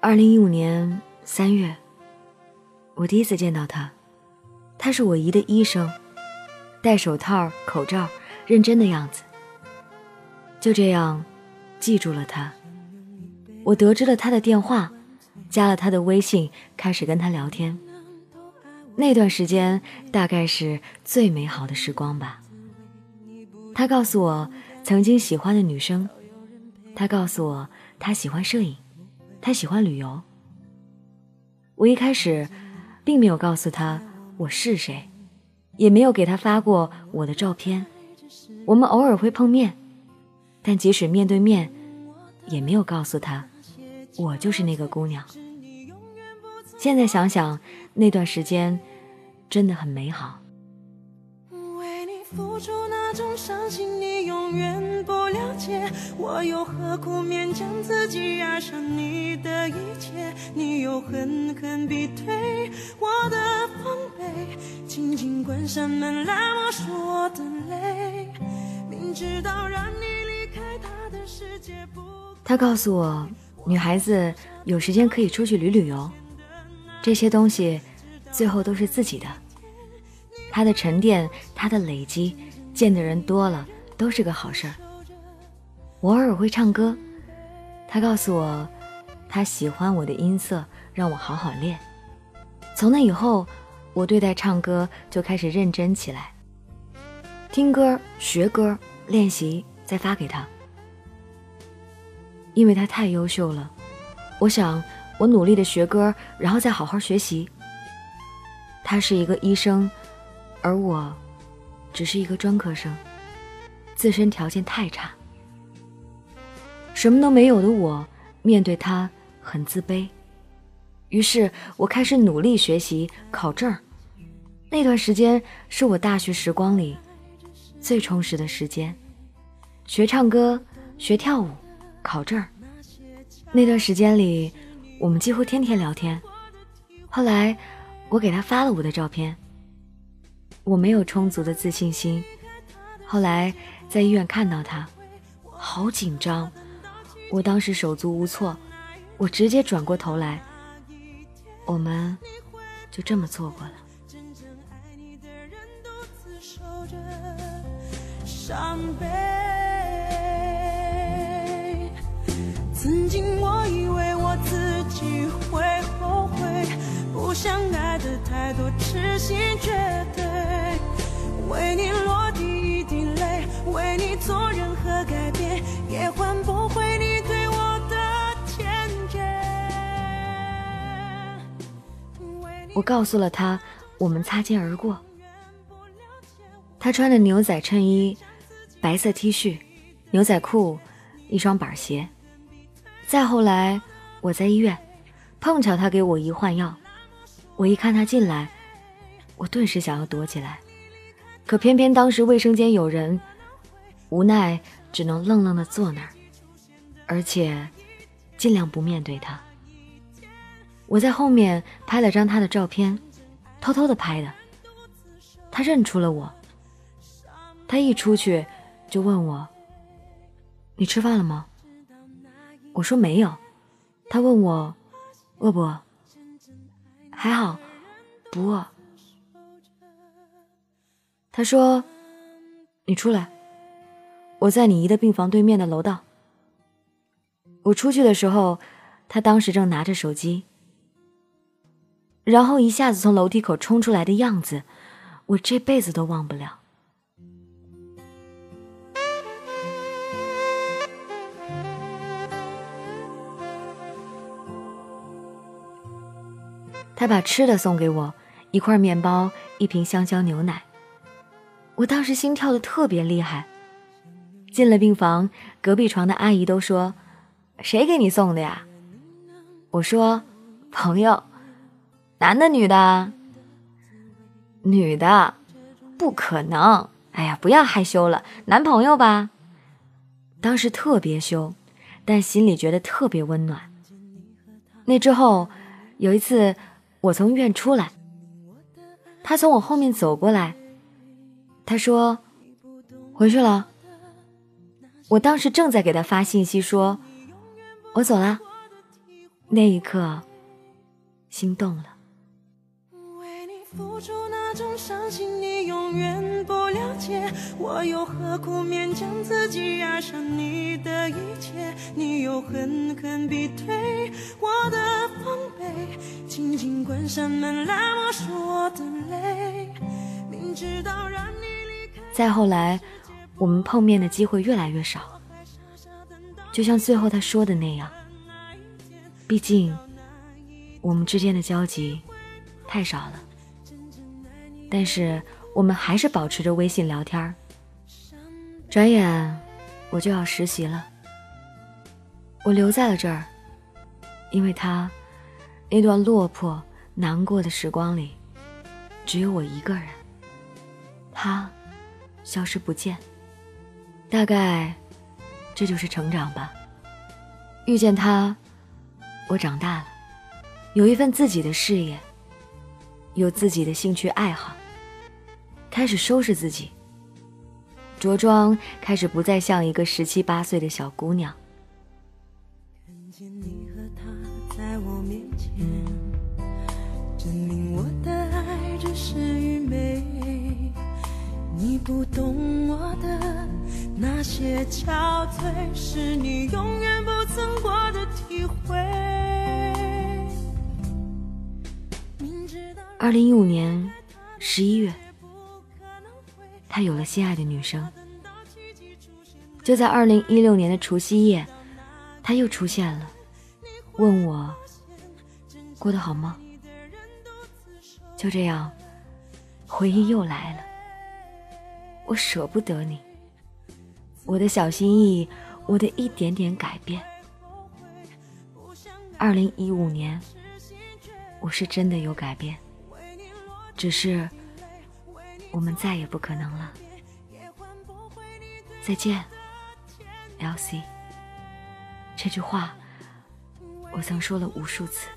二零一五年三月，我第一次见到他，他是我姨的医生，戴手套、口罩，认真的样子。就这样，记住了他。我得知了他的电话，加了他的微信，开始跟他聊天。那段时间大概是最美好的时光吧。他告诉我曾经喜欢的女生，他告诉我他喜欢摄影。他喜欢旅游。我一开始并没有告诉他我是谁，也没有给他发过我的照片。我们偶尔会碰面，但即使面对面，也没有告诉他我就是那个姑娘。现在想想，那段时间真的很美好。付出那种伤心，你永远不了解。我又何苦勉强自己爱上你的一切？你又狠狠逼退我的防备，轻轻关上门来默数我的泪。明知道让你离开他的世界不。他告诉我，女孩子有时间可以出去旅旅游，这些东西最后都是自己的。他的沉淀，他的累积，见的人多了都是个好事儿。我偶尔会唱歌，他告诉我，他喜欢我的音色，让我好好练。从那以后，我对待唱歌就开始认真起来，听歌、学歌、练习，再发给他。因为他太优秀了，我想我努力的学歌，然后再好好学习。他是一个医生。而我，只是一个专科生，自身条件太差，什么都没有的我，面对他很自卑。于是我开始努力学习，考证。那段时间是我大学时光里最充实的时间，学唱歌，学跳舞，考证。那段时间里，我们几乎天天聊天。后来，我给他发了我的照片。我没有充足的自信心，后来在医院看到他，好紧张，我当时手足无措，我直接转过头来，我们就这么错过了。曾经我以为我自己会后悔，不想爱的太多，痴心绝。为你落地一滴泪，为你做任何改变，也换不回你对我的。我告诉了他，我们擦肩而过。他穿的牛仔衬衣，白色 T 恤，牛仔裤，一双板鞋。再后来，我在医院，碰巧他给我一换药，我一看他进来，我顿时想要躲起来。可偏偏当时卫生间有人，无奈只能愣愣的坐那儿，而且尽量不面对他。我在后面拍了张他的照片，偷偷的拍的。他认出了我，他一出去就问我：“你吃饭了吗？”我说没有。他问我饿不饿？还好，不饿。他说：“你出来，我在你姨的病房对面的楼道。”我出去的时候，他当时正拿着手机，然后一下子从楼梯口冲出来的样子，我这辈子都忘不了。他把吃的送给我，一块面包，一瓶香蕉牛奶。我当时心跳的特别厉害，进了病房，隔壁床的阿姨都说：“谁给你送的呀？”我说：“朋友，男的女的？女的，不可能！哎呀，不要害羞了，男朋友吧？”当时特别羞，但心里觉得特别温暖。那之后，有一次我从医院出来，他从我后面走过来。他说：“回去了。”我当时正在给他发信息，说：“我走了。”那一刻，心动了。为你付出那种伤心，你永远不了解。我又何苦勉强自己爱上你的一切？你又狠狠逼退我的防备，轻轻关上门来默数我的泪。明知道让你。再后来，我们碰面的机会越来越少，就像最后他说的那样。毕竟，我们之间的交集太少了。但是我们还是保持着微信聊天。转眼我就要实习了，我留在了这儿，因为他那段落魄难过的时光里，只有我一个人。他消失不见，大概这就是成长吧。遇见他，我长大了，有一份自己的事业。有自己的兴趣爱好，开始收拾自己，着装开始不再像一个十七八岁的小姑娘。看见你和他在我面前，证明些憔悴，是你永远不曾过的体会。二零一五年十一月，他有了心爱的女生。就在二零一六年的除夕夜，他又出现了，问我过得好吗？就这样，回忆又来了。我舍不得你，我的小心翼翼，我的一点点改变。二零一五年，我是真的有改变。只是，我们再也不可能了。再见，L.C。这句话，我曾说了无数次。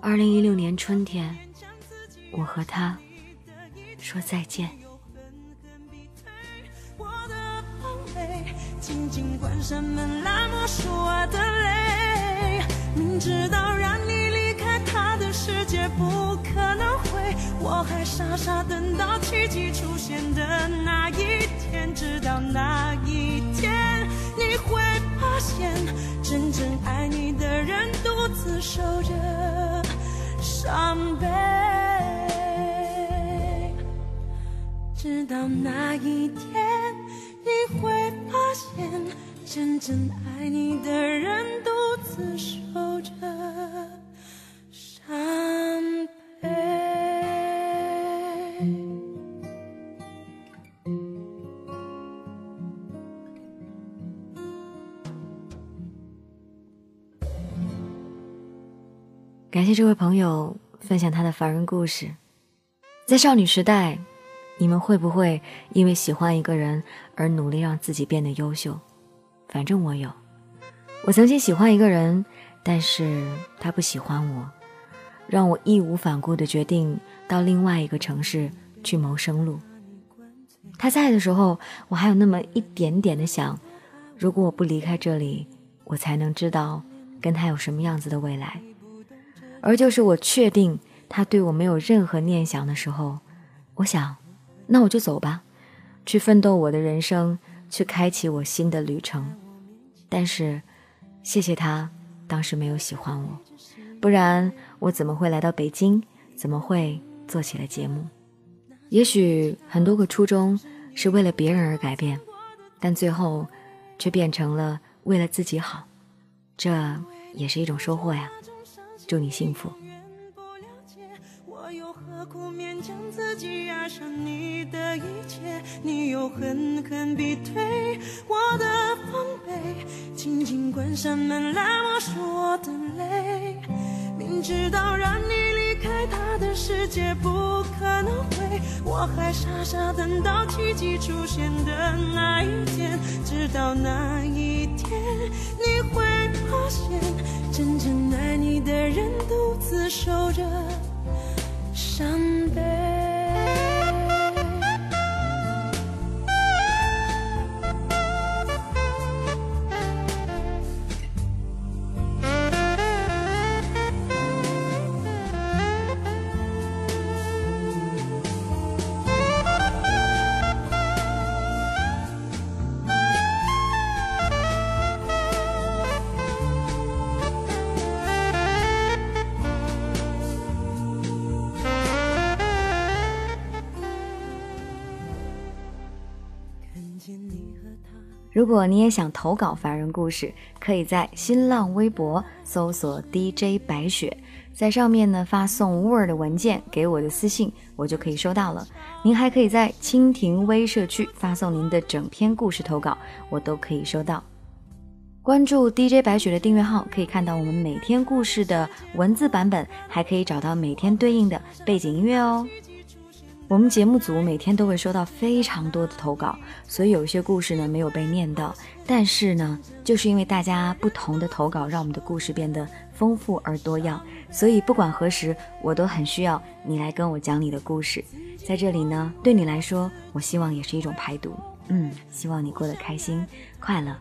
二零一六年春天，我和他说再见。明知道让你离开他的。世界不可能会，我还傻傻等到奇迹出现的那一天，直到那一天，你会发现，真正爱你的人独自守着伤悲。直到那一天，你会现，真正爱你的人独自守着。感谢这位朋友分享他的凡人故事。在少女时代，你们会不会因为喜欢一个人而努力让自己变得优秀？反正我有。我曾经喜欢一个人，但是他不喜欢我，让我义无反顾地决定到另外一个城市去谋生路。他在的时候，我还有那么一点点的想，如果我不离开这里，我才能知道跟他有什么样子的未来。而就是我确定他对我没有任何念想的时候，我想，那我就走吧，去奋斗我的人生，去开启我新的旅程。但是，谢谢他当时没有喜欢我，不然我怎么会来到北京？怎么会做起了节目？也许很多个初衷是为了别人而改变，但最后却变成了为了自己好，这也是一种收获呀。祝你幸福。自己爱上你的一切？你又狠狠逼退我的防备，轻轻关上门来默数我的泪。明知道让你离开他的世界不可能会，我还傻傻等到奇迹出现的那一天，直到那一天你会发现。真正爱你的人独自守着伤悲。如果你也想投稿凡人故事，可以在新浪微博搜索 DJ 白雪，在上面呢发送 Word 文件给我的私信，我就可以收到了。您还可以在蜻蜓微社区发送您的整篇故事投稿，我都可以收到。关注 DJ 白雪的订阅号，可以看到我们每天故事的文字版本，还可以找到每天对应的背景音乐哦。我们节目组每天都会收到非常多的投稿，所以有一些故事呢没有被念到。但是呢，就是因为大家不同的投稿，让我们的故事变得丰富而多样。所以不管何时，我都很需要你来跟我讲你的故事。在这里呢，对你来说，我希望也是一种排毒。嗯，希望你过得开心快乐。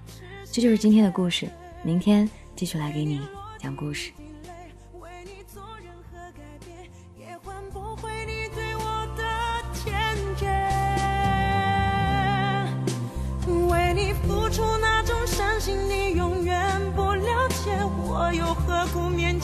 这就是今天的故事，明天继续来给你讲故事。